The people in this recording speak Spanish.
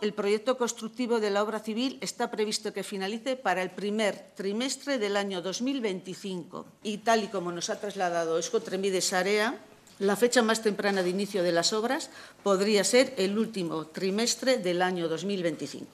El proyecto constructivo de la obra civil está previsto que finalice para el primer trimestre del año 2025 y tal y como nos ha trasladado Escotremide Sarea, la fecha más temprana de inicio de las obras podría ser el último trimestre del año 2025.